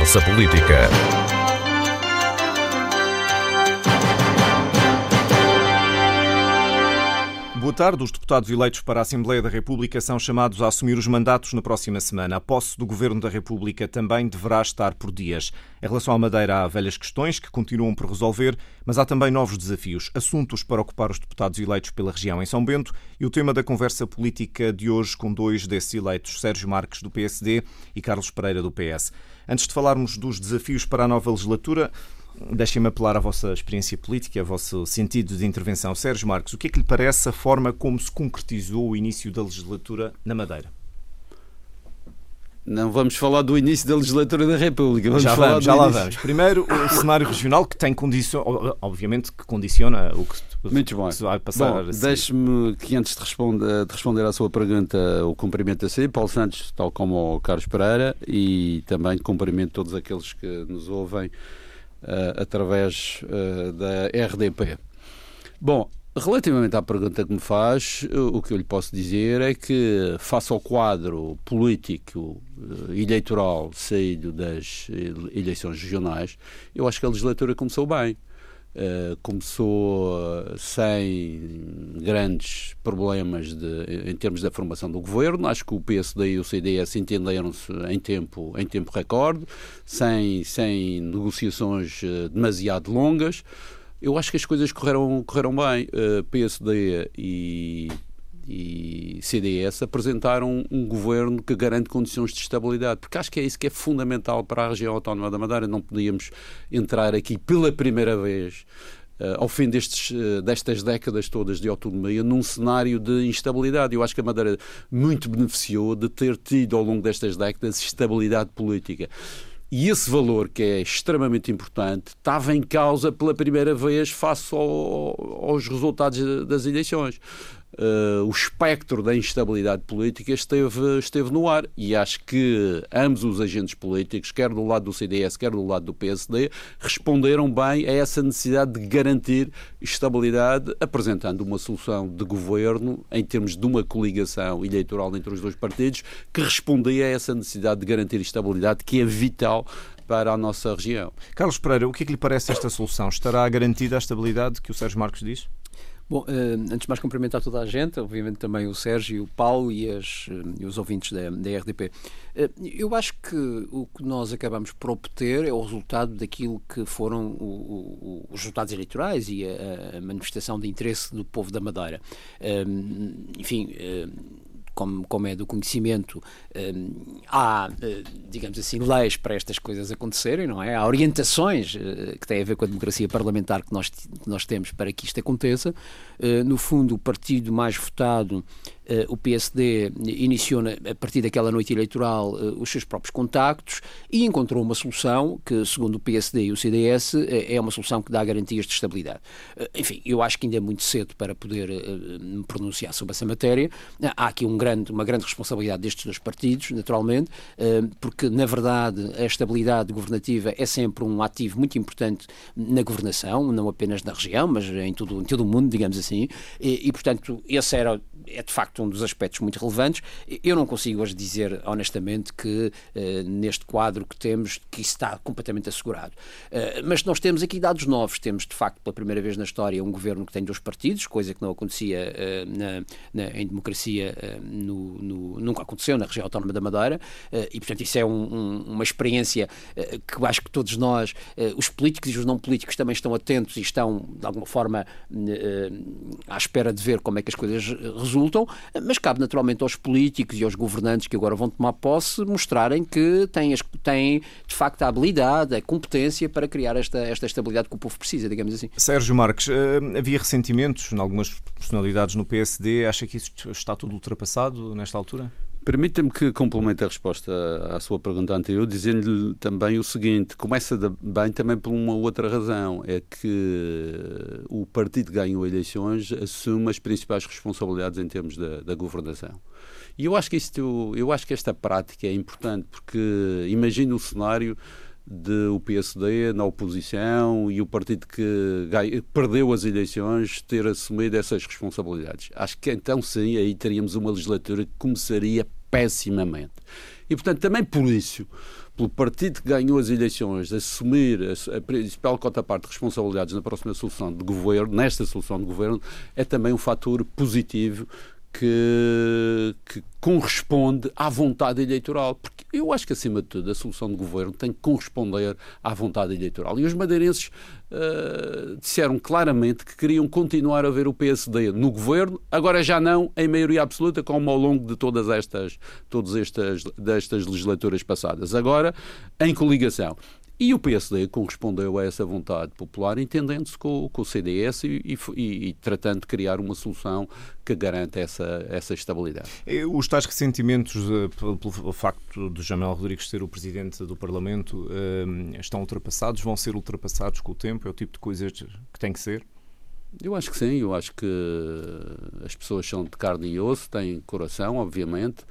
Conversa Política. Boa tarde. Os deputados eleitos para a Assembleia da República são chamados a assumir os mandatos na próxima semana. A posse do Governo da República também deverá estar por dias. Em relação à Madeira, há velhas questões que continuam por resolver, mas há também novos desafios, assuntos para ocupar os deputados eleitos pela região em São Bento e o tema da conversa política de hoje com dois desses eleitos, Sérgio Marques, do PSD, e Carlos Pereira, do PS. Antes de falarmos dos desafios para a nova legislatura, Deixem-me apelar à vossa experiência política, ao vosso sentido de intervenção. Sérgio Marques, o que é que lhe parece a forma como se concretizou o início da legislatura na Madeira? Não vamos falar do início da legislatura da República. Vamos já falar vamos, já lá vamos. Primeiro, o cenário regional que tem condição, obviamente que condiciona o que Muito bom. se vai passar. Bom, deixe-me que antes de responder, de responder à sua pergunta, o cumprimento a si, Paulo Santos, tal como o Carlos Pereira, e também cumprimento todos aqueles que nos ouvem uh, através uh, da RDP. Bom, relativamente à pergunta que me faz, o que eu lhe posso dizer é que, face ao quadro político eh, eleitoral saído das eleições regionais, eu acho que a legislatura começou bem. Uh, começou uh, sem grandes problemas de, em termos da formação do governo. Acho que o PSD e o CDS entenderam-se em tempo, em tempo recorde, sem, sem negociações uh, demasiado longas. Eu acho que as coisas correram, correram bem. PSD e e CDS apresentaram um governo que garante condições de estabilidade, porque acho que é isso que é fundamental para a região autónoma da Madeira. Não podíamos entrar aqui pela primeira vez Uh, ao fim destes, uh, destas décadas todas de autonomia, num cenário de instabilidade. Eu acho que a Madeira muito beneficiou de ter tido ao longo destas décadas estabilidade política. E esse valor, que é extremamente importante, estava em causa pela primeira vez face ao, aos resultados das eleições uh, o espectro da instabilidade política esteve, esteve no ar. E acho que ambos os agentes políticos, quer do lado do CDS, quer do lado do PSD, responderam bem a essa necessidade de garantir estabilidade, apresentando uma solução de governo em termos de uma coligação eleitoral entre os dois partidos que respondia a essa necessidade de garantir estabilidade que é vital para a nossa região. Carlos Pereira, o que é que lhe parece esta solução? Estará garantida a estabilidade que o Sérgio Marcos diz? Bom, uh, antes de mais cumprimentar toda a gente, obviamente também o Sérgio, o Paulo e, as, uh, e os ouvintes da, da RDP. Eh, eu acho que o que nós acabamos por obter é o resultado daquilo que foram o, o, os resultados eleitorais e a, a, manifestação de interesse do povo da Madeira. enfim como, como é do conhecimento, um, há, eh, digamos assim, leis para estas coisas acontecerem, não é? Há orientações uh, que têm a ver com a democracia parlamentar que nós, que nós temos para que isto aconteça. Uh, no fundo, o partido mais votado eh, o PSD iniciou, a partir daquela noite eleitoral, eh, os seus próprios contactos e encontrou uma solução que, segundo o PSD e o CDS, eh, é uma solução que dá garantias de estabilidade. Enfim, eu acho que ainda é muito cedo para poder me pronunciar sobre essa matéria. Há aqui um grande, uma grande responsabilidade destes dois partidos, naturalmente, porque, na verdade, a estabilidade governativa é sempre um ativo muito importante na governação, não apenas na região, mas em todo, em todo o mundo, digamos assim, e, e portanto, esse era é de facto um dos aspectos muito relevantes. Eu não consigo hoje dizer honestamente que uh, neste quadro que temos que isso está completamente assegurado. Uh, mas nós temos aqui dados novos. Temos de facto pela primeira vez na história um governo que tem dois partidos, coisa que não acontecia uh, na, na, em democracia, no, no, nunca aconteceu na região autónoma da Madeira. e portanto isso é um, um, uma experiência que eu acho que todos nós, os políticos e os não políticos também estão atentos e estão de alguma forma à espera de ver como é que as coisas resultam mas cabe naturalmente aos políticos e aos governantes que agora vão tomar posse mostrarem que têm, têm de facto a habilidade, a competência para criar esta, esta estabilidade que o povo precisa, digamos assim. Sérgio Marques, eh, havia ressentimentos em algumas personalidades no PSD, acha que isso está tudo ultrapassado nesta altura? Permita-me que complemente a resposta à sua pergunta anterior, dizendo-lhe também o seguinte: começa bem também por uma outra razão, é que o partido que ganhou eleições assume as principais responsabilidades em termos da, da governação. E eu acho que isto, eu acho que esta prática é importante, porque imagina o cenário de o PSD na oposição e o partido que perdeu as eleições ter assumido essas responsabilidades. Acho que então sim, aí teríamos uma legislatura que começaria pessimamente. E, portanto, também por isso, pelo partido que ganhou as eleições, assumir a, a principal cota-parte de responsabilidades na próxima solução de governo, nesta solução de governo, é também um fator positivo que, que, corresponde à vontade eleitoral. Porque eu acho que, acima de tudo, a solução de governo tem que corresponder à vontade eleitoral. E os madeirenses uh, disseram claramente que queriam continuar a ver o PSD no governo, agora já não em maioria absoluta, como ao longo de todas estas, todas estas, destas legislaturas passadas. Agora, em coligação. E o PSD correspondeu a essa vontade popular, entendendo-se com, com, o CDS e, e, e, tratando de criar uma solução que garanta essa, essa estabilidade. Os tais ressentimentos uh, pelo, facto de Jamel Rodrigues ser o presidente do Parlamento uh, estão ultrapassados? Vão ser ultrapassados com o tempo? É o tipo de coisas que tem que ser? Eu acho que sim, eu acho que as pessoas são de carne e osso, têm coração, obviamente,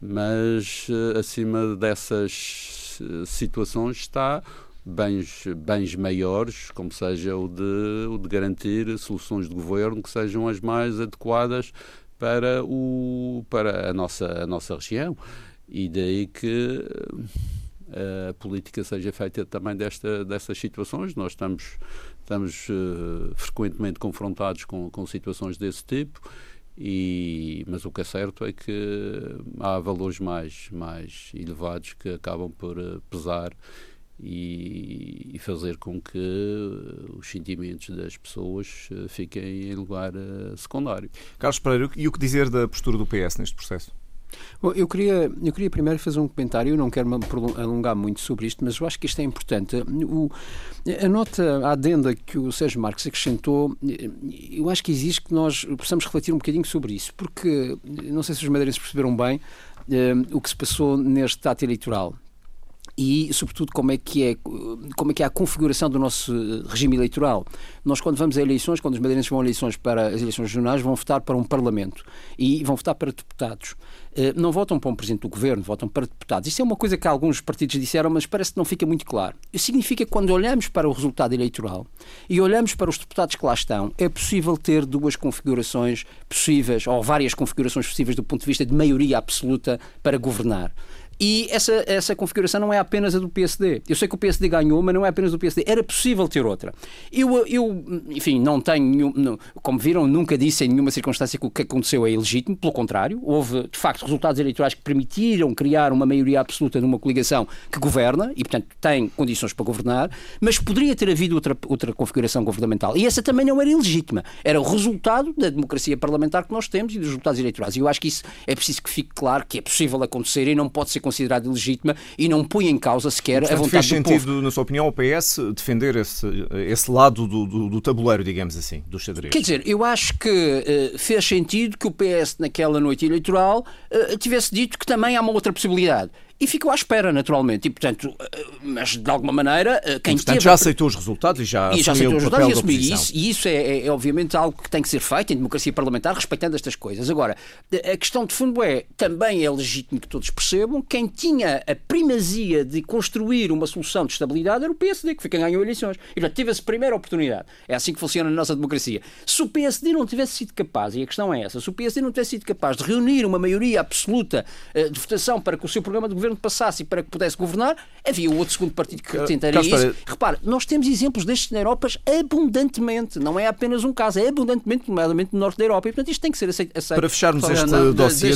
mas uh, acima dessas situações está bens, bens maiores, como seja o de, o de garantir soluções de governo que sejam as mais adequadas para, o, para a, nossa, a nossa região. E daí que eh, a política seja feita também desta, destas situações. Nós estamos, estamos uh, frequentemente confrontados com, com situações desse tipo e, mas o que é certo é que há valores mais, mais elevados que acabam por eh, pesar e, e, fazer com que os sentimentos das pessoas eh, fiquem em lugar eh, secundário. Carlos Pereira, e o que dizer da postura do PS neste processo? Bom, eu queria, eu queria primeiro fazer um comentário, eu não quero me alongar muito sobre isto, mas eu acho que isto é importante. O, a nota, a adenda que o Sérgio Marques acrescentou, eu acho que existe que nós possamos refletir um bocadinho sobre isso, porque não sei se os madeirenses perceberam bem eh, o que se passou neste ato eleitoral e, sobretudo, como é que é, como é que é a configuração do nosso regime eleitoral. Nós, quando vamos a eleições, quando os madeirenses vão a eleições para as eleições regionais, vão votar para um Parlamento e vão votar para deputados. Eh, não votam para um Presidente do Governo, votam para deputados. Isso é uma coisa que alguns partidos disseram, mas parece que não fica muito claro. Isso significa que quando olhamos para o resultado eleitoral e olhamos para os deputados que lá estão, é possível ter duas configurações possíveis, ou várias configurações possíveis do ponto de vista de maioria absoluta para governar. E essa, essa configuração não é apenas a do PSD. Eu sei que o PSD ganhou, mas não é apenas do PSD. Era possível ter outra. Eu, eu enfim, não tenho, não, como viram, nunca disse em nenhuma circunstância que o que aconteceu é ilegítimo. Pelo contrário, houve, de facto, resultados eleitorais que permitiram criar uma maioria absoluta numa coligação que governa e, portanto, tem condições para governar, mas poderia ter havido outra, outra configuração governamental. E essa também não era ilegítima. Era o resultado da democracia parlamentar que nós temos e dos resultados eleitorais. E eu acho que isso é preciso que fique claro que é possível acontecer e não pode ser considerada ilegítima e não põe em causa sequer Portanto, a vontade fez do sentido, povo. na sua opinião, ao PS defender esse, esse lado do, do, do tabuleiro, digamos assim, do xadrez? Quer dizer, eu acho que uh, fez sentido que o PS, naquela noite eleitoral, uh, tivesse dito que também há uma outra possibilidade e ficou à espera, naturalmente. E, portanto, eh, mas de alguma maneira, eh, quem e, portanto, teve... já aceitou os resultados e já e já aceitou os resultados e assumiu isso. E isso é, é, é, obviamente, algo que tem que ser feito em democracia parlamentar, respeitando estas coisas. Agora, a questão de fundo é, também é legítimo que todos percebam, quem tinha a primazia de construir uma solução de estabilidade era o PSD, que foi quem ganhou eleições. E, portanto, teve essa primeira oportunidade. É assim que funciona a nossa democracia. Se o PSD não tivesse sido capaz, e a questão é essa, se o PSD não tivesse sido capaz de reunir uma maioria absoluta eh, de votação para que o seu programa de governo governo passasse e para que pudesse governar, havia outro segundo partido que tentaria isso. Para... Repare, nós temos exemplos destes na Europa abundantemente, não é apenas um caso, é abundantemente, nomeadamente no norte da Europa, e portanto isto tem que ser aceito. Para fecharmos Fala, este não, dossiê...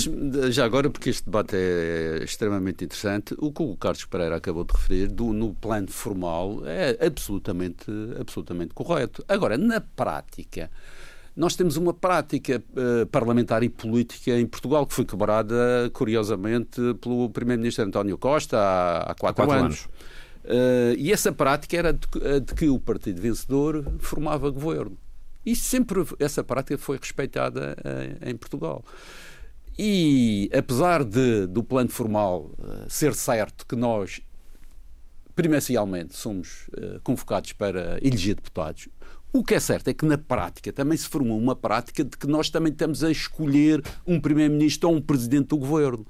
Já agora, porque este debate é extremamente interessante, o que o Carlos Pereira acabou de referir, do, no plano formal, é absolutamente, absolutamente correto. Agora, na prática, nós temos uma prática uh, parlamentar e política em Portugal que foi quebrada, curiosamente, pelo Primeiro-Ministro António Costa há, há quatro, há quatro anos. anos. Uh, e essa prática era de, de, que o partido vencedor formava governo. E sempre essa prática foi respeitada uh, em Portugal. E apesar de, do plano formal ser certo que nós primencialmente somos convocados para eleger deputados, o que é certo é que na prática também se formou uma prática de que nós também estamos a escolher um primeiro-ministro ou um presidente do governo.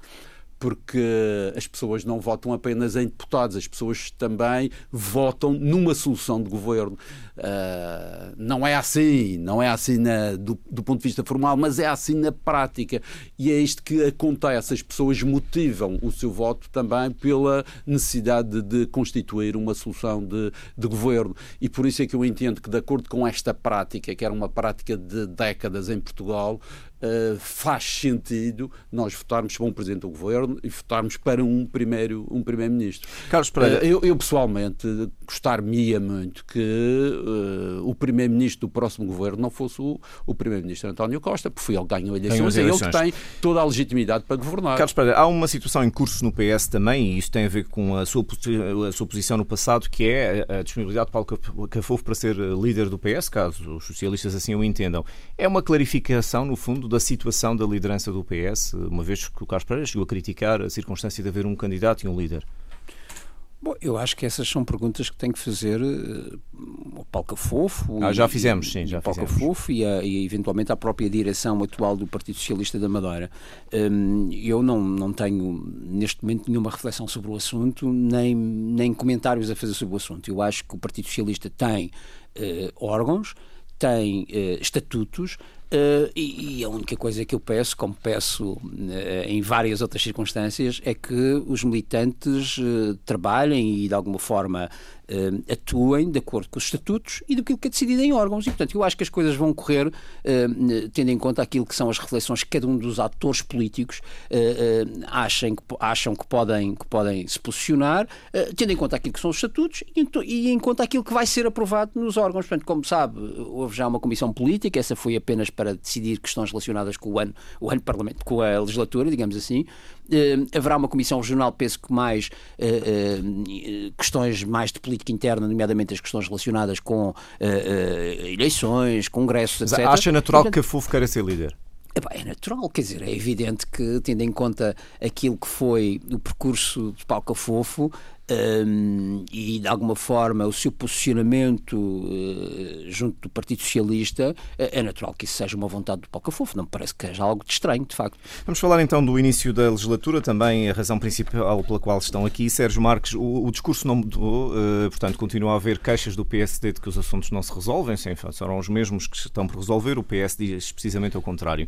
Porque as pessoas não votam apenas em deputados, as pessoas também votam numa solução de governo. Uh, não é assim, não é assim na, do, do, ponto de vista formal, mas é assim na prática. E é isto que acontece. As pessoas motivam o seu voto também pela necessidade de, constituir uma solução de, de governo. E por isso é que eu entendo que, de acordo com esta prática, que era uma prática de décadas em Portugal, Uh, faz sentido nós votarmos para um Presidente do Governo e votarmos para um primeiro um primeiro-ministro. Carlos Pereira. Uh, eu, eu, pessoalmente gostar-me-ia muito que uh, o Primeiro-Ministro do próximo Governo não fosse o, o Primeiro-Ministro António Costa, porque foi ele que ganhou eleições, é ele que tem toda a legitimidade para governar. Carlos Pereira, há uma situação em curso no PS também, e isso tem a ver com a sua, a sua posição no passado, que é a disponibilidade de Paulo Cafofo para ser líder do PS, caso os socialistas assim o entendam. É uma clarificação, no fundo, da situação da liderança do PS, uma vez que o Carlos Pereira chegou a criticar a circunstância de haver um candidato e um líder? Bom, eu acho que essas são perguntas que tem que fazer uh, o Paulo Fofo. Ah, já fizemos, sim, já o Paulo Fofo e, e, eventualmente a própria direção atual do Partido Socialista da Madeira. Um, eu não, não tenho neste momento nenhuma reflexão sobre o assunto, nem, nem comentários a fazer sobre o assunto. Eu acho que o Partido Socialista tem uh, órgãos, tem uh, estatutos, Uh, e, e, a única coisa que eu peço, como peço uh, em várias outras circunstâncias, é que os militantes uh, trabalhem e de alguma forma uh, atuem de acordo com os estatutos e daquilo que é decidido em órgãos. E, portanto, eu acho que as coisas vão correr uh, tendo em conta aquilo que são as reflexões que cada um dos atores políticos uh, acham, que, acham que podem, que podem se posicionar, tendo em conta aquilo que são os estatutos e, e, em conta aquilo que vai ser aprovado nos órgãos. Portanto, como sabe, houve já uma comissão política, essa foi apenas para decidir questões relacionadas com o ano, o ano Parlamento, com a legislatura, digamos assim. haverá uma comissão regional, penso que mais questões mais de política política interna, nomeadamente as questões relacionadas com uh, uh, eleições, congressos, Mas etc. Acha natural Portanto, que a FUF queira ser líder? É natural, quer dizer, é evidente que, tendo em conta aquilo que foi o percurso de Paulo Cafofo, um, e de alguma forma o seu posicionamento uh, junto do Partido Socialista, uh, é natural que isso seja uma vontade do Paulo Cafofo, não me parece que seja algo de estranho, de facto. Vamos falar então do início da legislatura, também a razão principal pela qual estão aqui. Sérgio Marques, o, o discurso não mudou, uh, portanto continua a haver queixas do PSD de que os assuntos não se resolvem, sim, serão os mesmos que estão por resolver, o PS diz precisamente ao contrário.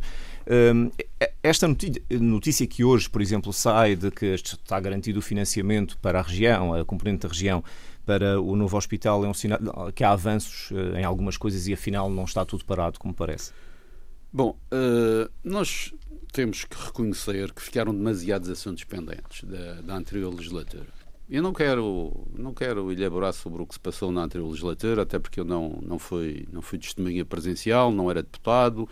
Esta notícia que hoje, por exemplo, sai de que está garantido o financiamento para a região, a componente da região, para o novo hospital, é um sinal que há avanços eh, em algumas coisas e afinal não está tudo parado, como parece. Bom, uh, nós temos que reconhecer que ficaram demasiados assuntos pendentes da, da anterior legislatura. Eu não quero, não quero elaborar sobre o que se passou na anterior legislatura, até porque eu não, não, fui, não fui testemunha presencial, não era deputado,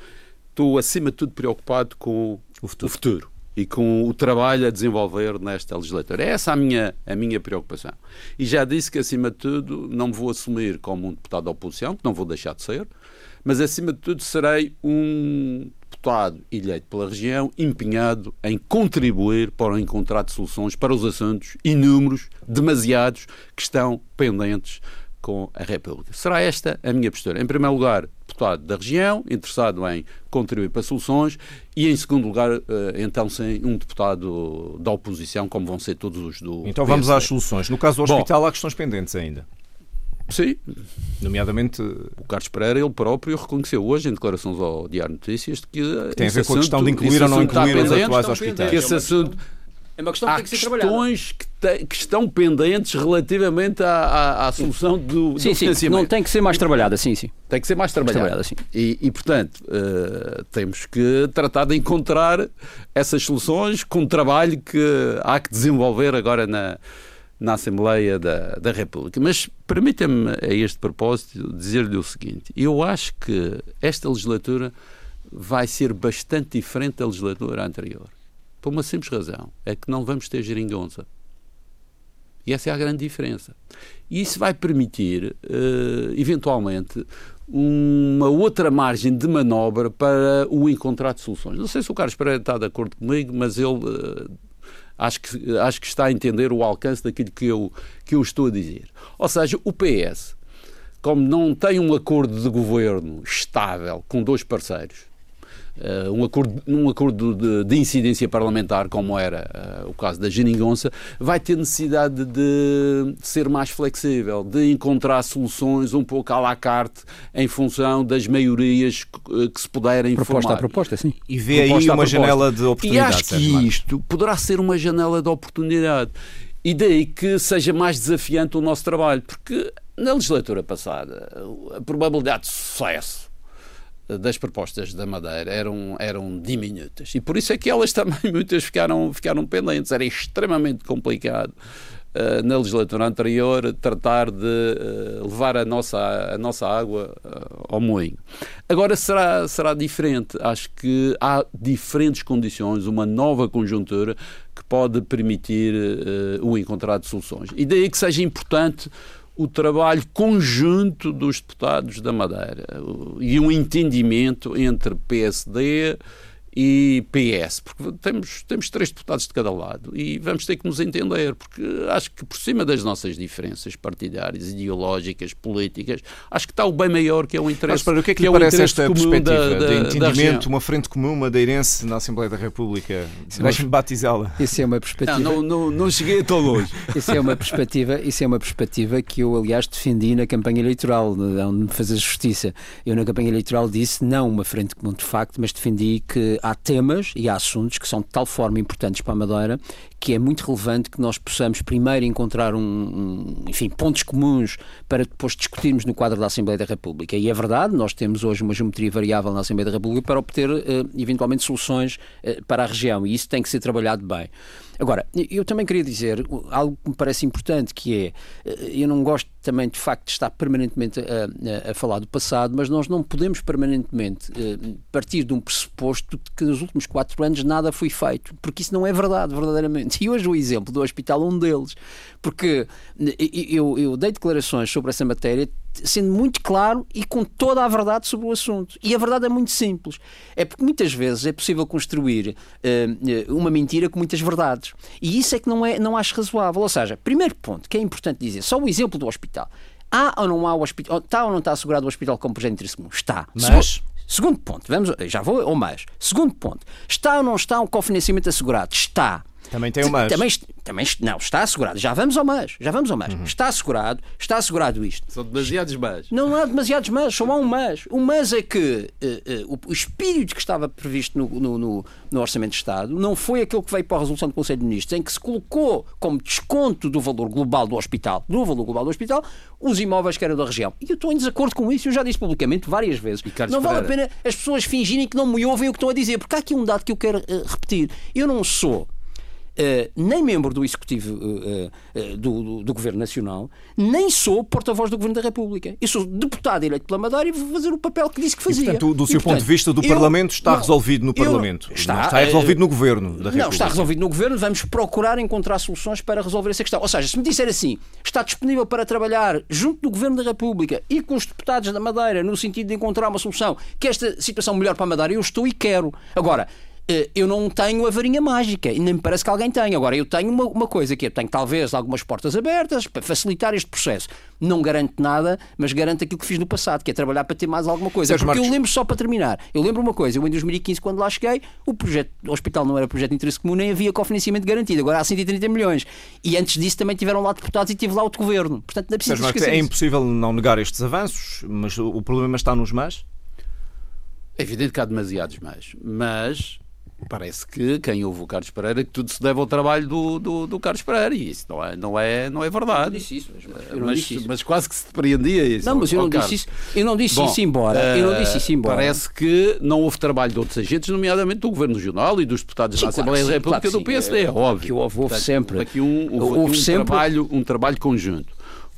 estou, acima de tudo, preocupado com o futuro. o futuro. e com o trabalho a desenvolver nesta legislatura. É essa a minha, a minha preocupação. E já disse que, acima de tudo, não me vou assumir como um deputado da oposição, que não vou deixar de ser, mas, acima de tudo, serei um deputado eleito pela região empenhado em contribuir para o encontrar de soluções para os assuntos inúmeros, demasiados, que estão pendentes com a República. Será esta a minha postura. Em primeiro lugar, deputado da região, interessado em contribuir para soluções, e em segundo lugar, eh, então, sem um deputado da oposição, como vão ser todos os do. Então vamos às soluções. No caso do hospital, Bom, há questões pendentes ainda. Sim. Nomeadamente. O Carlos Pereira, ele próprio, reconheceu hoje, em declarações ao Diário Notícias, que. que tem a ver com a questão de incluir ou não incluir os atuais hospitais. Que esse assunto é uma questão que Há tem que ser questões que, te, que, estão pendentes relativamente à, à, à solução do, sim, do sim, financiamento. Não tem que ser mais trabalhada, sim, sim. Tem que ser mais trabalhada. trabalhada sim. E, e portanto, uh, temos que tratar de encontrar essas soluções com o trabalho que há que desenvolver agora na, na Assembleia da, da República. Mas permita-me, a este propósito, dizer-lhe o seguinte: eu acho que esta legislatura vai ser bastante diferente da legislatura anterior. Por uma simples razão: é que não vamos ter geringonça. E essa é a grande diferença. E isso vai permitir, uh, eventualmente, uma outra margem de manobra para o encontrar de soluções. Não sei se o Carlos Pereira está de acordo comigo, mas ele uh, acho, que, acho que está a entender o alcance daquilo que eu, que eu estou a dizer. Ou seja, o PS, como não tem um acordo de governo estável com dois parceiros, uh, um acordo, num acordo de, de, incidência parlamentar, como era uh, o caso da geringonça, vai ter necessidade de ser mais flexível, de encontrar soluções um pouco à la carte em função das maiorias que, que se puderem proposta formar. A proposta, sim. E vê proposta aí uma janela de oportunidade. E acho que isto poderá ser uma janela de oportunidade. E daí que seja mais desafiante o nosso trabalho, porque na legislatura passada a probabilidade de sucesso das propostas da Madeira eram, eram diminutas. E por isso é que elas também muitas ficaram, ficaram pendentes. Era extremamente complicado uh, na legislatura anterior tratar de uh, levar a nossa, a nossa água uh, ao moinho. Agora será, será diferente. Acho que há diferentes condições, uma nova conjuntura que pode permitir o encontrar de soluções. E daí que seja importante o trabalho conjunto dos deputados da Madeira e um entendimento entre PSD e PS, porque temos, temos três deputados de cada lado e vamos ter que nos entender, porque acho que por cima das nossas diferenças partidárias, ideológicas, políticas, acho que está o bem maior que é o interesse. Mas para o que é que, que lhe é parece esta perspectiva da, da, de entendimento, uma frente comum madeirense na Assembleia da República? Deixe-me batizá-la. Isso é uma perspectiva. Não, não, não, não cheguei tão longe. isso é uma perspectiva, isso é uma perspectiva que eu aliás defendi na campanha eleitoral, onde me fazer justiça. Eu na campanha eleitoral disse não uma frente comum de facto, mas defendi que há temas e há assuntos que são de tal forma importantes para a Madeira que é muito relevante que nós possamos primeiro encontrar um, um, enfim, pontos comuns para depois discutirmos no quadro da Assembleia da República. E é verdade, nós temos hoje uma geometria variável na Assembleia da República para obter uh, eventualmente soluções uh, para a região e isso tem que ser trabalhado bem. Agora, eu também queria dizer algo que me parece importante, que é, eh, eu não gosto também de facto de estar permanentemente a, a, falar do passado, mas nós não podemos permanentemente uh, partir de um pressuposto de que nos últimos quatro anos nada foi feito, porque isso não é verdade, verdadeiramente. E hoje o exemplo do hospital é um deles, porque eu, eu dei declarações sobre essa matéria sendo muito claro e com toda a verdade sobre o assunto. E a verdade é muito simples. É porque muitas vezes é possível construir uh, uma mentira com muitas verdades. E isso é que não, é, não acho razoável. Ou seja, primeiro ponto que é importante dizer, só o exemplo do hospital. Há ou não há o hospital, está ou não está assegurado o hospital como interesse comum? Está. Mas... Segundo ponto, vamos, já vou ou mais. Segundo ponto, está ou não está um cofinanciamento assegurado? Está. Também tem o mais. Também, também, não, está assegurado. Já vamos ao mais. Já vamos ao mais. Uhum. Está assegurado, está assegurado isto. São demasiados mais. Não há demasiados mais, só há um mais. O mais é que uh, uh, o, o, espírito que estava previsto no, no, no, no, Orçamento de Estado não foi aquele que veio para a resolução do Conselho de Ministros, em que se colocou como desconto do valor global do hospital, do valor global do hospital, os imóveis que eram da região. E eu estou em desacordo com isso, eu já disse publicamente várias vezes. Não vale a pena as pessoas fingirem que não me ouvem o que estão a dizer, porque há aqui um dado que eu quero uh, repetir. Eu não sou Uh, nem membro do Executivo uh, uh, do, do, do, Governo Nacional, nem sou porta-voz do Governo da República. Eu sou deputado eleito pela Madeira e vou fazer o papel que disse que fazia. E, portanto, do, seu ponto de vista do eu, Parlamento, está não, resolvido no Parlamento. Está, não está resolvido no Governo da República. Não, está resolvido no Governo. Vamos procurar encontrar soluções para resolver essa questão. Ou seja, se me disser assim, está disponível para trabalhar junto do Governo da República e com os deputados da Madeira, no sentido de encontrar uma solução que esta situação melhor para a Madeira, eu estou e quero. Agora, eh, eu não tenho a varinha mágica e nem me parece que alguém tenha. Agora, eu tenho uma, uma coisa que eu tenho talvez algumas portas abertas para facilitar este processo. Não garanto nada, mas garanto aquilo que fiz no passado, que é trabalhar para ter mais alguma coisa. Porque Marcos... eu lembro só para terminar, eu lembro uma coisa, eu em 2015, quando lá cheguei, o projeto o hospital não era projeto de interesse comum, nem havia cofinanciamento garantido. Agora há 130 milhões. E antes disso também tiveram lá deputados e tive lá outro governo. Portanto, não é preciso Marcos, É impossível não negar estes avanços, mas o problema está nos mais? É evidente que há demasiados mais, mas Parece que quem ouve o Carlos Pereira que tudo se deve ao trabalho do, do, do Carlos Pereira e isso não é, não é, não é verdade. Eu não disse isso, mas, mas, disse isso. mas quase que se depreendia isso. Não, mas eu não disse isso, eu não disse Bom, isso embora. Eu não disse isso embora. Parece que não houve trabalho de outros agentes, nomeadamente do Governo Regional e dos deputados sim, da Assembleia da República claro do PSD, é, é óbvio. Que houve, houve sempre. Aqui um, houve, houve um, sempre... Trabalho, um trabalho conjunto.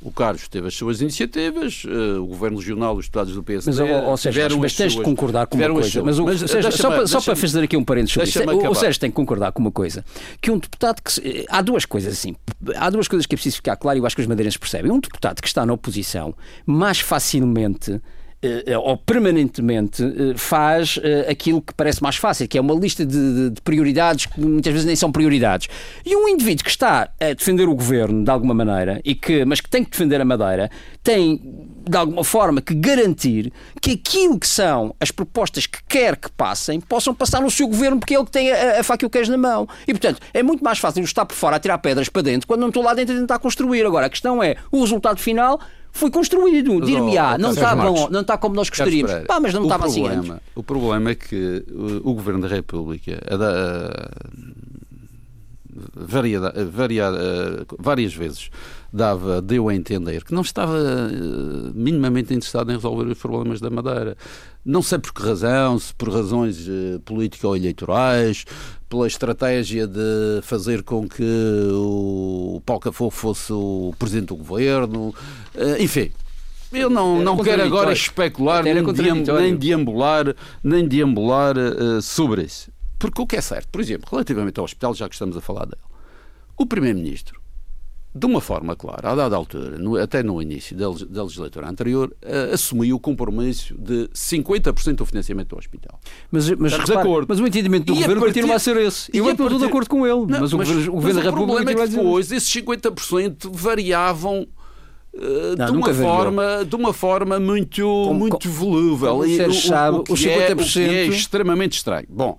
O Carlos teve as suas iniciativas, uh, o Governo Regional, os Estados do PSD. Mas, ou, ou mas tens suas, de concordar com uma coisa. Mas, o, mas seja, só, para, só para fazer aqui um parênteses sobre isso, o, o Sérgio tem que concordar com uma coisa: que um deputado que. Há duas coisas assim. Há duas coisas que é preciso ficar claro e eu acho que os madeirenses percebem. Um deputado que está na oposição mais facilmente ou permanentemente uh, faz aquilo que parece mais fácil, que é uma lista de, de, prioridades que muitas vezes nem são prioridades. E um indivíduo que está a defender o governo de alguma maneira, e que, mas que tem que defender a Madeira, tem de alguma forma que garantir que aquilo que são as propostas que quer que passem possam passar no seu governo, porque é ele que tem a, a faca e o queijo na mão. E portanto é muito mais fácil estar por fora a tirar pedras para dentro quando não estou lá dentro a tentar construir. Agora a questão é o resultado final foi construído, dir-me-á, não está bom, não está como nós gostaríamos. Pá, mas não estava assim antes. O problema é que o, o Governo da República a, a, variada, variada, várias vezes dava, deu a entender que não estava uh, minimamente interessado em resolver os problemas da Madeira. Não sei por que razão, se por razões político-eleitorais, pela estratégia de fazer com que o Paulo Cafofo fosse o presidente do governo, enfim. Eu não, não quero agora especular nem, nem deambular, nem deambular uh, sobre isso. Porque o que é certo, por exemplo, relativamente ao hospital, já que estamos a falar dele, o Primeiro-Ministro de uma forma clara, a dada altura, no, até no início da, da legislatura anterior, uh, assumiu o compromisso de 50% do financiamento do hospital. Mas, mas, mas o entendimento do e governo partir, continua a ser esse. Eu estou partir... de acordo com ele. Não, mas, o, mas, governo, o governo da República é que depois esses 50% variavam Uh, não, de, uma forma, de uma forma muito, como, muito volúvel. Como o, sabe, o, o, que é, o que é extremamente estranho. Bom,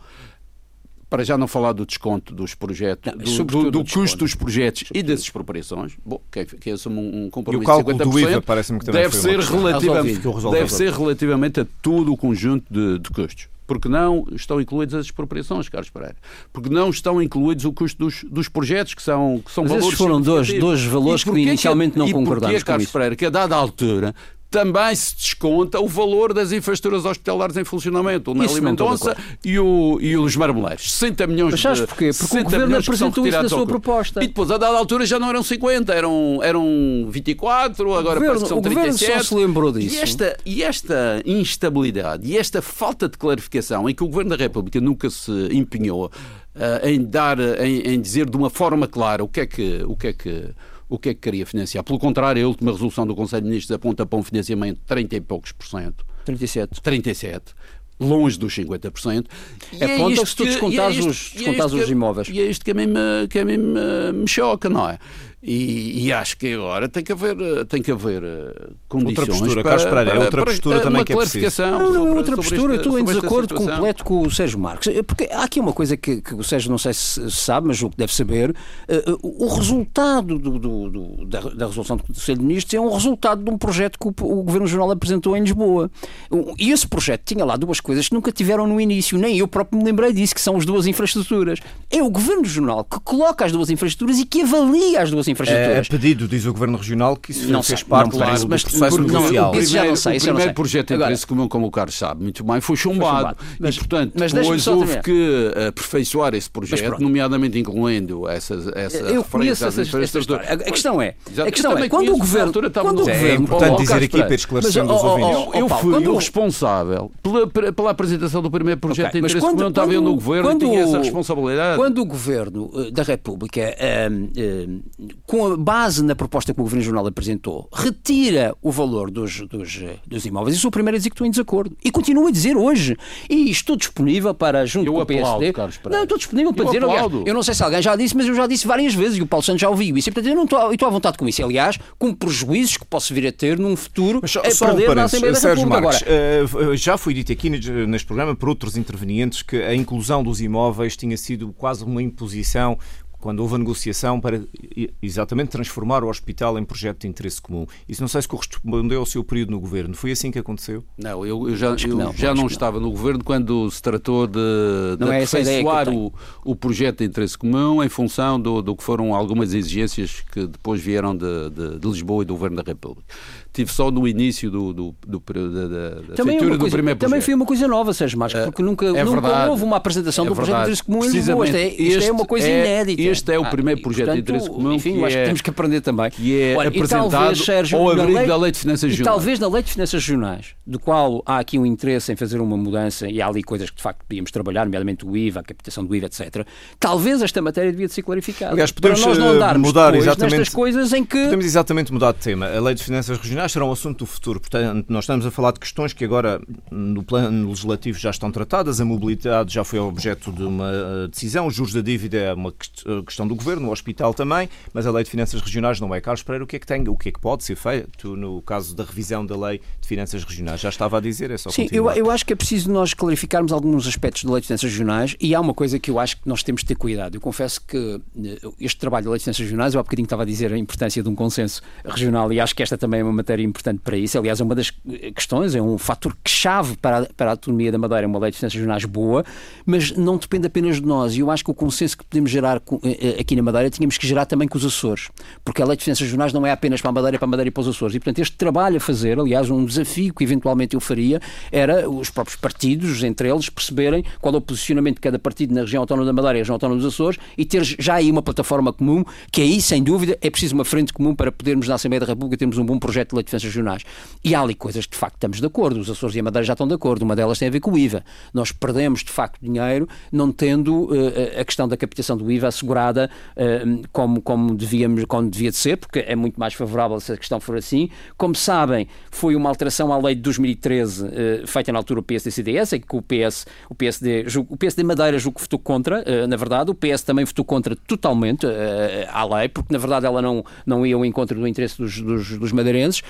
para já não falar do desconto dos projetos, não, do, do, do custo dos projetos e das expropriações, bom, que, que assume um compromisso e o cálculo de 50%, do IVA parece-me que também deve, ser relativamente, deve ser relativamente a todo o conjunto de, de custos. Porque não estão incluídas as expropriações, Carlos Pereira, porque não estão incluídos o custo dos, dos projetos, que são, que são Mas valores esses foram dois, dois valores que inicialmente que, não concordámos com Carlos isso. Pereira, que a dada altura também se desconta o valor das infraestruturas hospitalares em funcionamento. O Nelly Mendonça e o, e os Marmoleiros. 60 milhões Mas sabes porquê? Porque o Governo apresentou isso na sua proposta. E depois, a dada altura, já não eram 50, eram, eram 24, agora governo, parece que são 37. O Governo só se lembrou disso. E esta, e esta instabilidade e esta falta de clarificação em que o Governo da República nunca se empenhou uh, em dar, em, em dizer de uma forma clara o que é que... O que, é que o que é que queria financiar. Pelo contrário, a última resolução do Conselho de Ministros aponta para um financiamento de 30 e poucos por cento. 37. 37 longe dos 50%. E é é se tu descontares, é os, descontares é os imóveis. E é isto que a mim me, que a mim me, me choca, não é? E, e, acho que agora tem que haver, tem que haver eh, condições outra postura, para, para, para, é outra postura também que é preciso. Não, não é outra postura, estou em desacordo completo com o Sérgio Marques. Porque há aqui uma coisa que, que o Sérgio não sei se sabe, mas o que deve saber, uh, o resultado do, do, do, da, da, resolução do Conselho de Ministros é um resultado de um projeto que o, o Governo Jornal apresentou em Lisboa. E esse projeto tinha lá duas coisas que nunca tiveram no início, nem eu próprio me lembrei disso, que são as duas infraestruturas. É o Governo Jornal que coloca as duas infraestruturas e que avalia as duas infraestruturas infraestruturas. É, é pedido, diz o Governo Regional, que isso não fez sei, parte não, claro, do mas, processo negocial. Não, isso já não sei, o primeiro projeto de interesse comum, como o Carlos sabe muito bem, foi chumbado. Foi chumbado. Mas, e, portanto, mas depois houve que aperfeiçoar esse projeto, nomeadamente incluindo essas, essa Eu referência às infraestruturas. A questão é, a questão é quando o Governo... Quando o é importante dizer aqui para esclarecer os ouvintes. Eu fui o responsável pela apresentação do primeiro projeto de interesse comum, estava eu no Governo e tinha essa responsabilidade. Quando o Governo eh, da República, eh, eh, com a base na proposta que o Governo Jornal apresentou, retira o valor dos, dos, dos imóveis. Eu sou o primeiro a dizer que estou em desacordo. E continuo a dizer hoje. E estou disponível para, junto eu com o PSD... Carlos não, estou disponível para eu dizer, aliás, eu não sei se alguém já disse, mas eu já disse várias vezes e o Paulo Santos já ouviu isso. E, portanto, eu não estou, eu estou à vontade com isso. Aliás, com prejuízos que posso vir a ter num futuro mas só, a só perder um na Assembleia da Sérgio República. Marques, Agora, uh, já foi dito aqui neste programa por outros intervenientes que a inclusão dos imóveis tinha sido quase uma imposição quando houve a negociação para exatamente transformar o hospital em projeto de interesse comum. Isso não sei se correspondeu ao seu período no governo. Foi assim que aconteceu? Não, eu, eu já, eu não, já não estava não. no governo quando se tratou de, de é aperfeiçoar o, o projeto de interesse comum em função do, do que foram algumas exigências que depois vieram de, de, de Lisboa e do governo da República tive só no início do, do, do, da, da também é feitura é do primeiro projeto. Também foi uma coisa nova, Sérgio Marcos, porque nunca, é nunca houve uma apresentação é do projeto de interesse comum em Lisboa. Isto é, isto é uma coisa é, este é o ah, primeiro projeto portanto, de interesse comum enfim, que, acho é, que temos que aprender também. que é Olha, apresentado talvez, Sérgio, ao abrigo lei, da Lei de Finanças Regionais. Talvez na Lei de Finanças Regionais, do qual há aqui um interesse em fazer uma mudança, e há ali coisas que de facto podíamos trabalhar, nomeadamente o IVA, a captação do IVA, etc. Talvez esta matéria devia de ser clarificada. Aliás, podemos para nós não andarmos mudar exatamente, nestas coisas em que... Podemos exatamente mudar de tema. A Lei de Finanças Regionais será um assunto do futuro. Portanto, nós estamos a falar de questões que agora no plano legislativo já estão tratadas. A mobilidade já foi objeto de uma eh, decisão. Os juros da dívida é uma eh, questão do Governo, o hospital também, mas a Lei de Finanças Regionais não é. Carlos Pereira, o que é que tem, o que é que pode ser feito no caso da revisão da Lei de Finanças Regionais? Já estava a dizer, é só Sim, eu, eu, acho que é preciso nós clarificarmos alguns aspectos da Lei de Finanças Regionais e há uma coisa que eu acho que nós temos de ter cuidado. Eu confesso que eh, este trabalho da Lei de Finanças Regionais, eu há bocadinho estava a dizer a importância de um consenso regional e acho que esta também é uma matéria importante para isso. Aliás, é uma das questões, é um fator chave para a, para a autonomia da Madeira, é uma Lei de Finanças Regionais boa, mas não depende apenas de nós. E eu acho que o consenso que podemos gerar eh, eh, aqui na Madeira tínhamos que gerar também com os Açores, porque a Lei de Finanças Regionais não é apenas para a Madeira, para a Madeira e para os Açores. E, portanto, este trabalho a fazer, aliás, um desafio que eventualmente eu faria, era os próprios partidos, entre eles, perceberem qual é o posicionamento de cada partido na região autónoma da Madeira e na região autónoma dos Açores e ter já aí uma plataforma comum, que aí, sem dúvida, é preciso uma frente comum para podermos, na Assembleia da República, termos um bom projeto de lei de finanças regionais. E há ali coisas que, de facto, estamos de acordo. Os Açores e a Madeira já estão de acordo. Uma delas tem a ver com o IVA. Nós perdemos, de facto, dinheiro não tendo uh, a questão da captação do IVA assegurada uh, como, como, devíamos, como devia de ser, porque é muito mais favorável se a questão for assim. Como sabem, foi uma alteração à lei de 2013, uh, feita na altura o PSD-CDS, em que o PS, o PSD, o PSD Madeira julgo que votou contra, na verdade, o PS também votou contra totalmente à lei, porque na verdade ela não, não ia ao encontro do interesse dos, dos, dos madeirenses,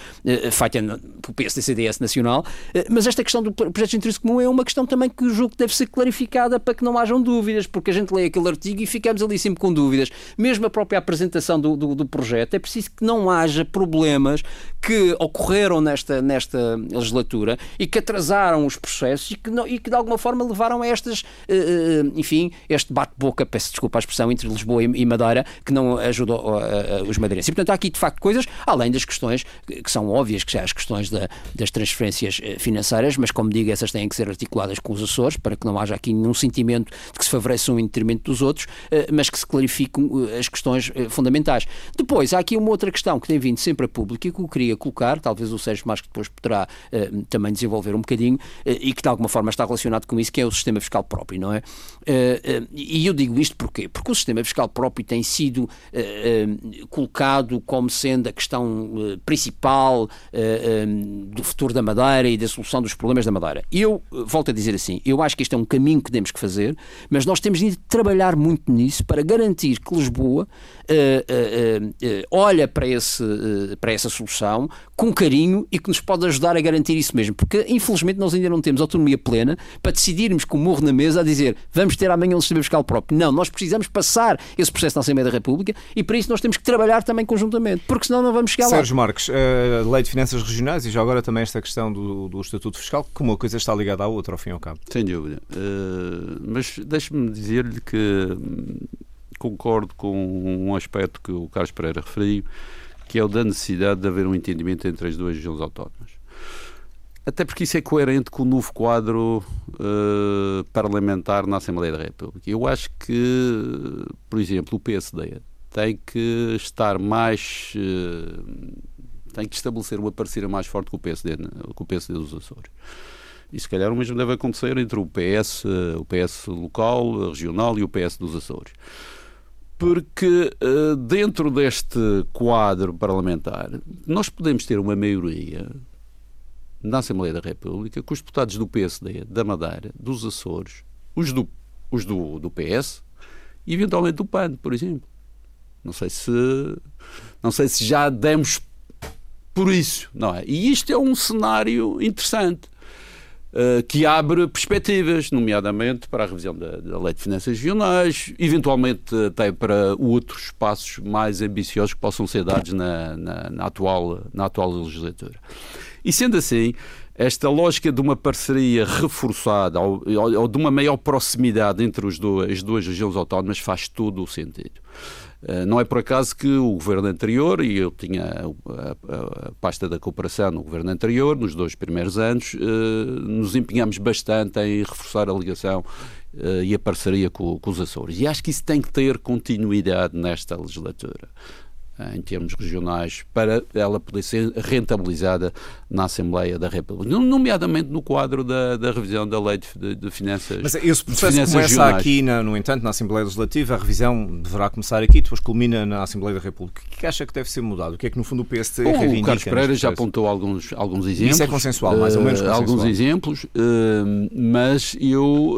feita pelo PSD-CDS nacional, mas esta questão do projeto de interesse comum é uma questão também que o julgo deve ser clarificada para que não hajam dúvidas, porque a gente lê aquele artigo e ficamos ali sempre com dúvidas. Mesmo a própria apresentação do, do, do projeto, é preciso que não haja problemas que ocorreram nesta, nesta legislatura e que atrasaram os processos e que, não, e que de alguma forma levaram a estas, uh, enfim, este bate-boca, peço desculpa a expressão, entre Lisboa e Madeira, que não ajudou uh, uh, os madeirenses. E, portanto, há aqui de facto coisas, além das questões que são óbvias, que são as questões da, das transferências financeiras, mas como digo, essas têm que ser articuladas com os Açores para que não haja aqui nenhum sentimento de que se favorece um em detrimento dos outros, mas que se clarifiquem as questões fundamentais. Depois, há aqui uma outra questão que tem vindo sempre a público e que eu queria colocar, talvez o Sérgio mais que depois poderá uh, também desenvolver um bocadinho, uh, e que de alguma forma está relacionado com isso, que é o sistema fiscal próprio, não é? Uh, e eu digo isto porquê? Porque o sistema fiscal próprio tem sido colocado como sendo a questão principal do futuro da Madeira e da solução dos problemas da Madeira. Eu volto a dizer assim, eu acho que este é um caminho que temos que fazer, mas nós temos de trabalhar muito nisso para garantir que Lisboa olha para, esse, para essa solução com carinho e que nos pode ajudar a garantir isso mesmo. Porque, infelizmente, nós ainda não temos autonomia plena para decidirmos com o morro na mesa a dizer vamos ter amanhã um sistema fiscal próprio. Não, nós precisamos passar esse processo na Assembleia da República e para isso nós temos que trabalhar também conjuntamente, porque senão não vamos chegar Sérgio lá. Sérgio Marques, a Lei de Finanças Regionais e já agora também esta questão do, do Estatuto Fiscal, como uma coisa está ligada à outra, ao fim e ao cabo. Sem dúvida. Uh, mas deixe-me dizer-lhe que concordo com um aspecto que o Carlos Pereira referiu, que é o da necessidade de haver um entendimento entre as duas regiões autónomas. Até porque isso é coerente com o novo quadro uh, parlamentar na Assembleia da República. Eu acho que, por exemplo, o PSD tem que estar mais. Uh, tem que estabelecer uma parceria mais forte com o PSD, com o PSD dos Açores. E se calhar o mesmo deve acontecer entre o PS, o PS local, regional e o PS dos Açores porque uh, dentro deste quadro parlamentar nós podemos ter uma maioria na Assembleia da República com os deputados do PSD, da Madeira, dos Açores, os do, os do, do PS e eventualmente do PAN, por exemplo. Não sei se não sei se já demos por isso, não é? E isto é um cenário interessante. Eh, que abre perspectivas, nomeadamente para a revisão da, da, Lei de Finanças Regionais, eventualmente até para outros passos mais ambiciosos que possam ser dados na, na, na atual, na atual legislatura. E sendo assim, esta lógica de uma parceria reforçada ou, ou de uma maior proximidade entre os as duas regiões autónomas faz todo o sentido. Eh, não é por acaso que o governo anterior, e eu tinha a, pasta da cooperação no governo anterior, nos dois primeiros anos, eh, nos empenhamos bastante em reforçar a ligação eh, e a parceria com, com os Açores. E acho que isso tem que ter continuidade nesta legislatura em termos regionais, para ela poder ser rentabilizada na Assembleia da República, nomeadamente no quadro da, da revisão da Lei de, de Finanças Mas esse processo começa regionais. aqui, na, no entanto, na Assembleia Legislativa, a revisão deverá começar aqui, depois culmina na Assembleia da República. O que, é acha que deve ser mudado? O que é que, no fundo, o PST Bom, reivindica? O Carlos Pereira já apontou alguns, alguns exemplos. Isso é consensual, mais ou menos consensual. Alguns exemplos, uh, mas eu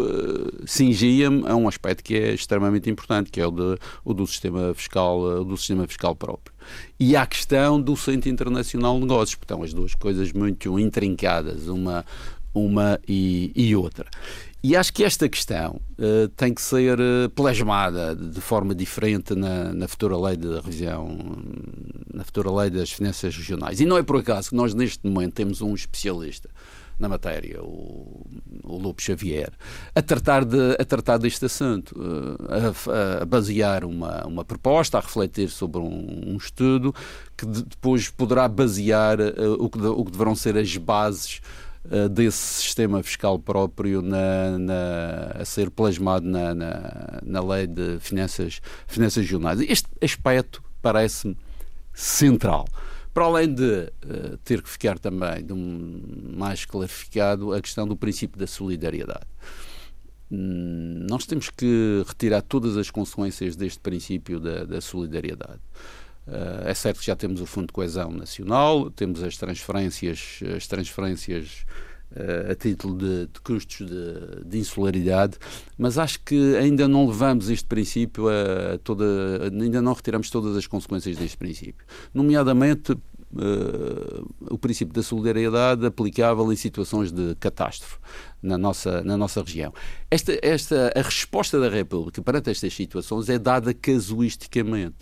cingia-me a um aspecto que é extremamente importante, que é o, de, o do sistema fiscal, do sistema fiscal próprio. E a questão do Centro Internacional de Negócios, porque estão as duas coisas muito intrincadas, uma, uma e, e outra. E acho que esta questão uh, tem que ser uh, plasmada de forma diferente na, na, futura lei de revisão, na futura lei das finanças regionais. E não é por acaso que nós, neste momento, temos um especialista na matéria, o, o Lobo Xavier, a tratar, de, a tratar deste assunto, eh, a, a basear uma, uma proposta, a refletir sobre um, um estudo que depois poderá basear uh, o, que, o que deverão ser as bases uh, desse sistema fiscal próprio na, na, a ser plasmado na, na, na lei de finanças, finanças regionais. Este aspecto parece-me central para além de uh, ter que ficar também um, mais clarificado a questão do princípio da solidariedade. Hum, nós temos que retirar todas as consequências deste princípio da, da solidariedade. Uh, é certo que já temos o Fundo de Coesão Nacional, temos as transferências, as transferências a título de, de custos de, de, insularidade, mas acho que ainda não levamos este princípio a toda, ainda não retiramos todas as consequências deste princípio. Nomeadamente Uh, o princípio da solidariedade aplicável em situações de catástrofe na nossa, na nossa região. Esta, esta, a resposta da República perante estas situações é dada casuisticamente.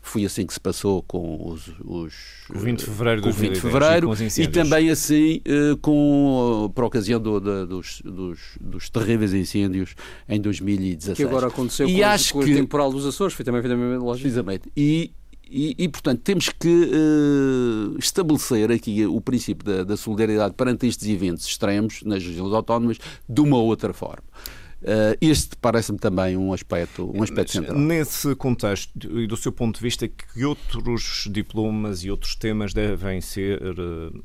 Foi assim que se passou com os. os o 20 de fevereiro, com 20 de fevereiro e, e, também assim uh, com, por ocasião do, do, dos, dos, dos, terríveis incêndios em 2016. Que agora aconteceu e com, acho com que, o temporal dos Açores, foi também, foi também lógico. Precisamente. E e, e, portanto, temos que uh, estabelecer aqui o princípio da, da, solidariedade perante estes eventos extremos nas regiões autónomas de uma outra forma. Uh, este parece-me também um aspecto, um aspecto central. Nesse contexto, e do seu ponto de vista, que outros diplomas e outros temas devem ser uh,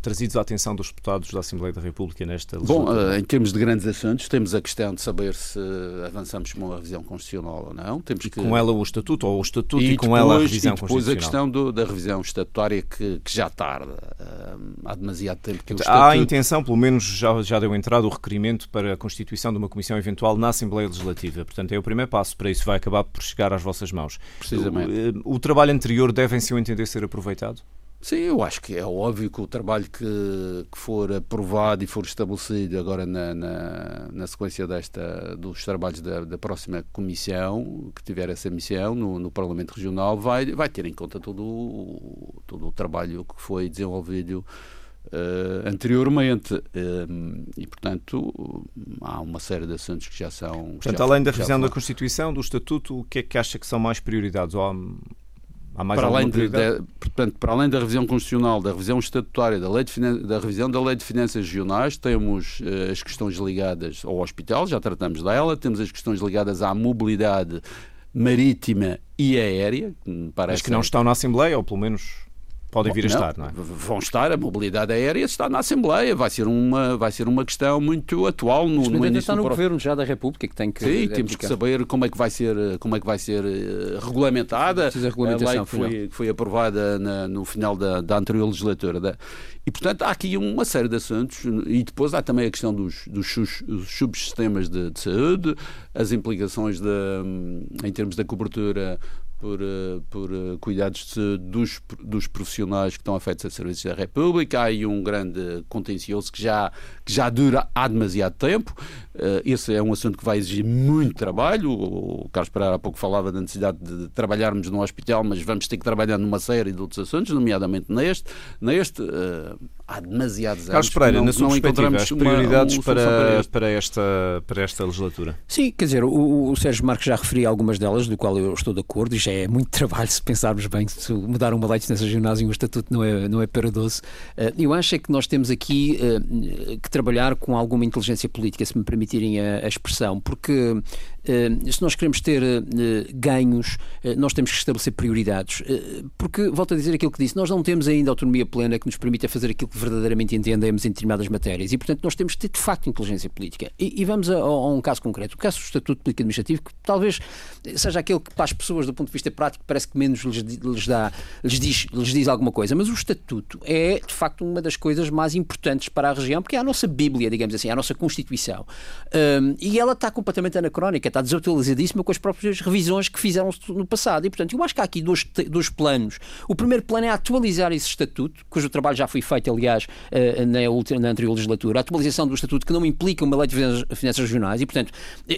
trazidos à atenção dos deputados da Assembleia da República nesta legislatura? Bom, eh, em termos de grandes assuntos, temos a questão de saber se avançamos com uma revisão constitucional ou não. Temos que... com ela o Estatuto, ou o Estatuto e, e com depois, ela a revisão e depois a questão do, da revisão estatutária que, que já tarda. Eh, há demasiado tempo que o Estatuto... Há a intenção, pelo menos já, já deu entrada o requerimento para a constituição de uma comissão eventual na Assembleia Legislativa. Portanto, é o primeiro passo para isso. Vai acabar por chegar às vossas mãos. Precisamente. O, o trabalho anterior deve, em seu entender, ser aproveitado? Sim, eu acho que é óbvio que o trabalho que, que for aprovado e for estabelecido agora na, na, na sequência desta, dos trabalhos da, da, próxima comissão, que tiver essa missão no, no Parlamento Regional, vai, vai ter em conta todo o, todo o trabalho que foi desenvolvido Uh, anteriormente. Uh, e, portanto, há uma série de assuntos que já são. Portanto, já, além da revisão da Constituição, do Estatuto, o que é que acha que são mais prioridades? Ou para além de, de, portanto, para além da revisão constitucional, da revisão estatutária, da, lei de, da revisão da lei de finanças regionais, temos uh, as questões ligadas ao hospital, já tratamos dela, temos as questões ligadas à mobilidade marítima e aérea, que Mas que não estão na Assembleia, ou pelo menos podem vir a estar, não é? Vão estar, a mobilidade aérea está na Assembleia, vai ser uma, vai ser uma questão muito atual no, no início está no governo já da República que tem que Sim, temos que saber como é que vai ser, como é que vai ser uh, regulamentada a lei que foi, que foi aprovada na, no final da, da anterior legislatura. Da, e, portanto, há aqui uma série de assuntos e depois há também a questão dos, dos subsistemas de, de saúde, as implicações de, em termos da cobertura por, por cuidados de, dos, dos profissionais que estão afetos a serviços da República. Há aí um grande contencioso que já, que já dura há demasiado tempo. Esse é um assunto que vai exigir muito trabalho. O Carlos Pereira há pouco falava da necessidade de trabalharmos no hospital, mas vamos ter que trabalhar numa série de outros assuntos, nomeadamente neste. neste há demasiados anos. Carlos Pereira, não, na sua perspectiva, as prioridades uma, para, para, para, esta, para esta legislatura? Sim, quer dizer, o, o Sérgio Marques já referia algumas delas, do qual eu estou de acordo, e já é muito trabalho se pensarmos bem, se mudar uma lei de ginásio e um estatuto não é, não é para doce. Eh, eu acho é que nós temos aqui eh, que trabalhar com alguma inteligência política, se me permitirem a, a expressão, porque se nós queremos ter ganhos, nós temos que estabelecer prioridades. Porque, volto a dizer aquilo que disse, nós não temos ainda autonomia plena que nos permita fazer aquilo que verdadeiramente entendemos em determinadas matérias. E, portanto, nós temos de ter, de facto, inteligência política. E, e vamos a, a, um caso concreto. O caso do Estatuto Político Administrativo, que talvez seja aquele que, para as pessoas, do ponto de vista prático, parece que menos lhes, lhes, dá, lhes, diz, lhes diz alguma coisa. Mas o Estatuto é, de facto, uma das coisas mais importantes para a região, porque é a nossa Bíblia, digamos assim, é a nossa Constituição. Um, e ela está completamente anacrónica, está desatualizadíssima com as próprias revisões que fizeram no passado. E, portanto, eu acho que há aqui dois, dois planos. O primeiro plano é atualizar esse Estatuto, cujo trabalho já foi feito, aliás, uh, na, na anterior legislatura. A atualização do Estatuto que não implica uma lei de finanças regionais. E, portanto,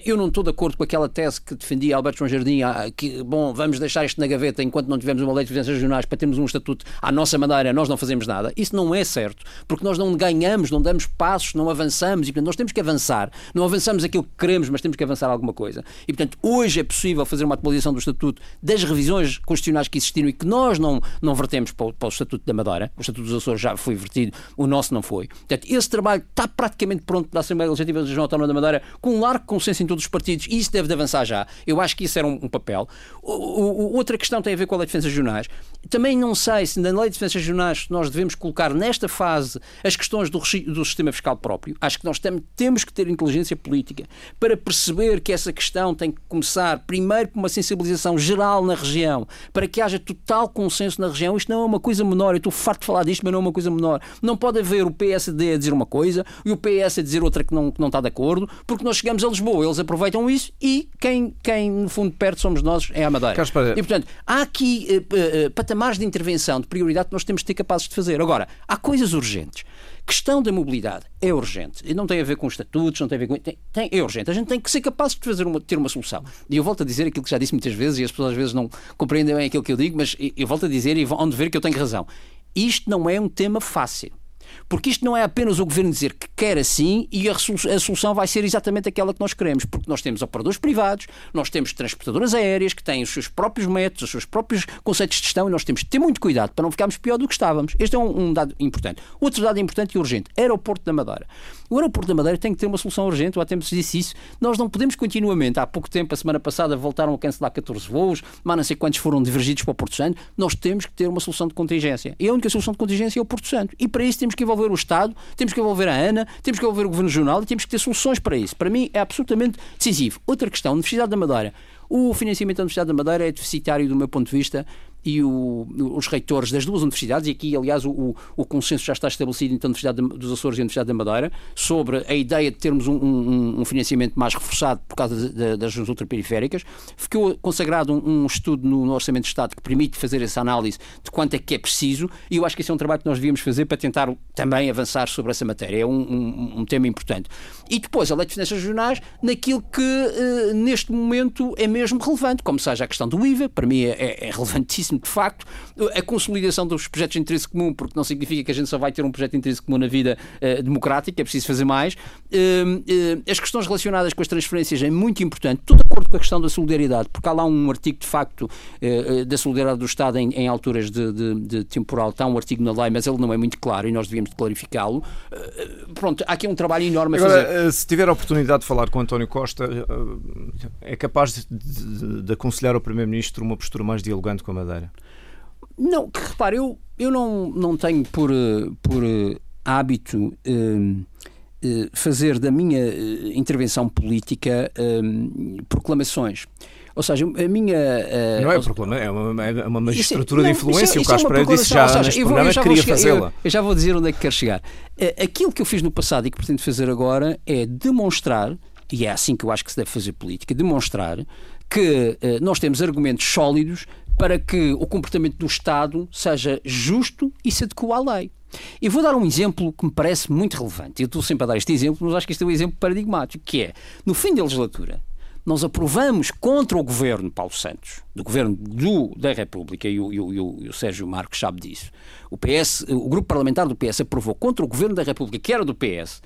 eu não estou de acordo com aquela tese que defendia Alberto João Jardim, ah, que, bom, vamos deixar isto na gaveta enquanto não tivermos uma lei de finanças regionais para termos um estatuto à nossa maneira, nós não fazemos nada. Isso não é certo, porque nós não ganhamos, não damos passos, não avançamos e, portanto, nós temos que avançar. Não avançamos aquilo que queremos, mas temos que avançar alguma coisa. E, portanto, hoje é possível fazer uma atualização do estatuto das revisões constitucionais que existiram e que nós não, não vertemos para o, para o Estatuto da Madeira. O Estatuto dos Açores já foi vertido, o nosso não foi. Portanto, esse trabalho está praticamente pronto da Assembleia Legislativa da Região Autónoma da Madeira, com um largo consenso em todos os partidos, e isso deve de avançar já. Eu acho que isso era um, um papel. O, o, outra questão tem a ver com a lei de defesa regionais. Também não sei se na lei de defesa regionais nós devemos colocar nesta fase as questões do, do sistema fiscal próprio. Acho que nós tem, temos que ter inteligência política para perceber que essa questão tem que começar primeiro por uma sensibilização geral na região, para que haja total consenso na região. Isto não é uma coisa menor. Eu estou farto de falar disto, mas não é uma coisa menor. Não pode haver o PSD a dizer uma coisa e o PS a dizer outra que não, que não está de acordo, porque nós chegamos a Lisboa, eles aproveitam isso e quem, quem no fundo perto somos nós é a Madeira. E portanto, há aqui uh, uh, patamares de intervenção, de prioridade que nós temos de ter capazes de fazer. Agora, há coisas urgentes. Questão da mobilidade é urgente. E não tem a ver com estatutos, não tem a ver com. Tem, tem, é urgente. A gente tem que ser capaz de fazer uma, ter uma solução. E eu volto a dizer aquilo que já disse muitas vezes e as pessoas às vezes não compreendem bem aquilo que eu digo, mas eu volto a dizer e vão ver que eu tenho razão. Isto não é um tema fácil. Porque isto não é apenas o governo dizer que quer assim e a, solução vai ser exatamente aquela que nós queremos, porque nós temos operadores privados, nós temos transportadoras aéreas que têm os seus próprios métodos, os seus próprios conceitos de gestão e nós temos de ter muito cuidado para não ficarmos pior do que estávamos. Este é um, um dado importante. Outro dado importante e urgente: aeroporto da Madeira. O aeroporto da Madeira tem que ter uma solução urgente, há tempos disse isso. Nós não podemos continuamente, há pouco tempo, a semana passada, voltaram a cancelar 14 voos, mas não sei quantos foram divergidos para o Porto Santo. Nós temos que ter uma solução de contingência. E a única solução de contingência é o Porto Santo. E para isso temos que envolver o Estado, temos que envolver a ANA, temos que envolver o Governo Regional e temos que ter soluções para isso. Para mim é absolutamente decisivo. Outra questão, Universidade da Madeira. O financiamento da Universidade da Madeira é deficitário do meu ponto de vista e o, os reitores das duas universidades, e aqui, aliás, o, o consenso já está estabelecido entre a Universidade dos Açores e a Universidade da Madeira, sobre a ideia de termos um, um, um financiamento mais reforçado por causa de, de, das regiões ultraperiféricas. Ficou consagrado um, um estudo no, no, Orçamento de Estado que permite fazer essa análise de quanto é que é preciso, e eu acho que esse é um trabalho que nós devíamos fazer para tentar também avançar sobre essa matéria. É um, tema importante. E depois, a lei de finanças regionais, naquilo que uh, neste momento é mesmo relevante, como seja a questão do IVA, para mim é, é, é de facto, a consolidação dos projetos de interesse comum, porque não significa que a gente só vai ter um projeto de interesse comum na vida uh, democrática, é preciso fazer mais. Uh, uh, as questões relacionadas com as transferências é muito importante, tudo de acordo com a questão da solidariedade, porque há lá um artigo de facto da solidariedade do Estado em, em alturas de, de, de, temporal, está um artigo na lei, mas ele não é muito claro e nós devíamos clarificá-lo. pronto, há aqui um trabalho enorme a Agora, fazer. Se tiver a oportunidade de falar com António Costa, é capaz de, de, de aconselhar ao Primeiro-Ministro uma postura mais dialogante com a Madeira? Não, repare, eu, eu não, não tenho por, por hábito uh, uh, fazer da minha uh, intervenção política proclamações. Ou seja, a minha. Uh, não é proclama, é uma, é uma magistratura de influência. Isso, o Carlos Pereira disse já seja, neste eu vou, programa que queria fazê-la. Eu, eu, já vou dizer onde é que quero chegar. Uh, aquilo que eu fiz no passado e que pretendo fazer agora é demonstrar, e é assim que eu acho que se deve fazer política, demonstrar que uh, nós temos argumentos sólidos para que o comportamento do Estado seja justo e se adequa à lei. E vou dar um exemplo que me parece muito relevante. Eu estou sempre a dar este exemplo, mas acho que este é um exemplo paradigmático, que é, no fim da legislatura, nós aprovamos contra o governo Paulo Santos, do governo do, da República, e o, e, o, e o, Sérgio Marcos sabe disso. O PS, o grupo parlamentar do PS aprovou contra o governo da República, que era do PS,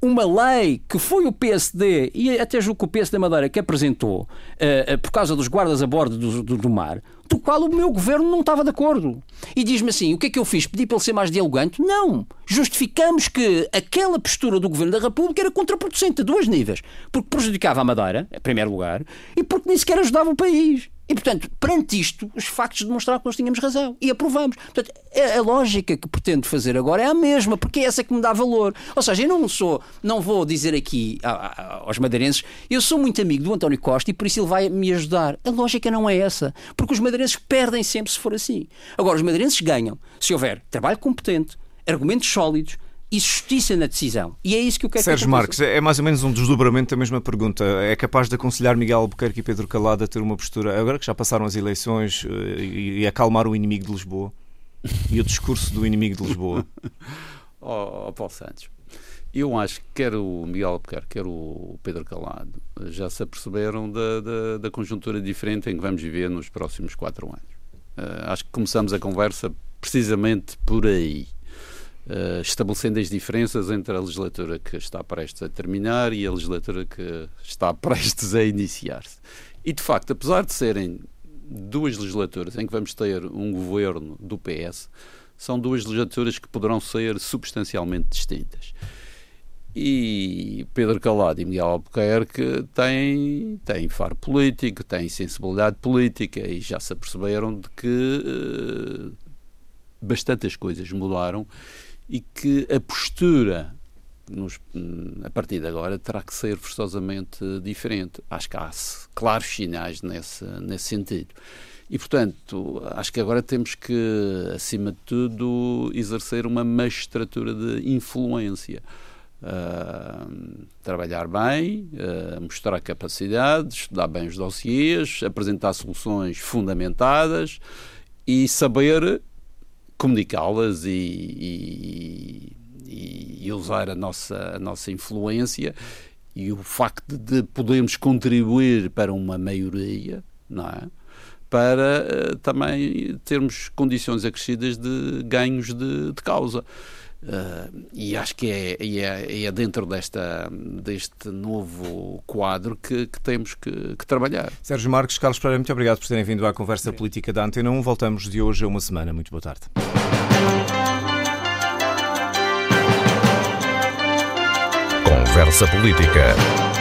uma lei que foi o PSD e até julgo que o PSD Madeira que apresentou uh, uh, por causa dos guardas a bordo do, do, do, mar, do qual o meu governo não estava de acordo. E diz-me assim: o que é que eu fiz? Pedi para ele ser mais dialogante? Não. Justificamos que aquela postura do governo da República era contraproducente a dois níveis. Porque prejudicava a Madeira, em primeiro lugar, e porque nem sequer ajudava o país. E, portanto, perante isto, os factos demonstraram que nós tínhamos razão e aprovamos. Portanto, a, a, lógica que pretendo fazer agora é a mesma, porque é essa que me dá valor. Ou seja, eu não sou, não vou dizer aqui a, a, aos madeirenses, eu sou muito amigo do António Costa e por isso ele vai me ajudar. A lógica não é essa, porque os madeirenses perdem sempre se for assim. Agora, os madeirenses ganham se houver trabalho competente, argumentos sólidos, e justiça na decisão. E é isso que eu quero Sérgio que Marques, é mais ou menos um desdobramento da mesma pergunta. É capaz de aconselhar Miguel Albuquerque e Pedro Calado a ter uma postura, agora que já passaram as eleições, eh, e acalmar o inimigo de Lisboa? E o discurso do inimigo de Lisboa? oh, oh, Paulo Santos, eu acho que quer o Miguel Albuquerque, quer o Pedro Calado, já se aperceberam da, da, da conjuntura diferente em que vamos viver nos próximos quatro anos. Uh, acho que começamos a conversa precisamente por aí. Uh, estabelecendo as diferenças entre a legislatura que está prestes a terminar e a legislatura que está prestes a iniciar-se. E, de facto, apesar de serem duas legislaturas em que vamos ter um governo do PS, são duas legislaturas que poderão ser substancialmente distintas. E Pedro Calado e Miguel Albuquerque têm, têm faro político, têm sensibilidade política e já se aperceberam de que uh, bastantes coisas mudaram e que a postura nos, a partir de agora terá que ser forçosamente diferente. Acho que há claros sinais nesse, nesse sentido. E, portanto, acho que agora temos que, acima de tudo, exercer uma magistratura de influência. Uh, trabalhar bem, uh, mostrar capacidade, estudar bem os dossiês, apresentar soluções fundamentadas e saber comunicá-las e, e, e, usar a nossa, a nossa influência e o facto de podermos contribuir para uma maioria, não é? Para uh, também termos condições acrescidas de ganhos de, de causa. Uh, e acho que é, é, é, dentro desta, deste novo quadro que, que temos que, que, trabalhar. Sérgio Marques, Carlos Pereira, muito obrigado por terem vindo à conversa política da Antena 1. Voltamos de hoje a uma semana. Muito boa tarde. Conversa Política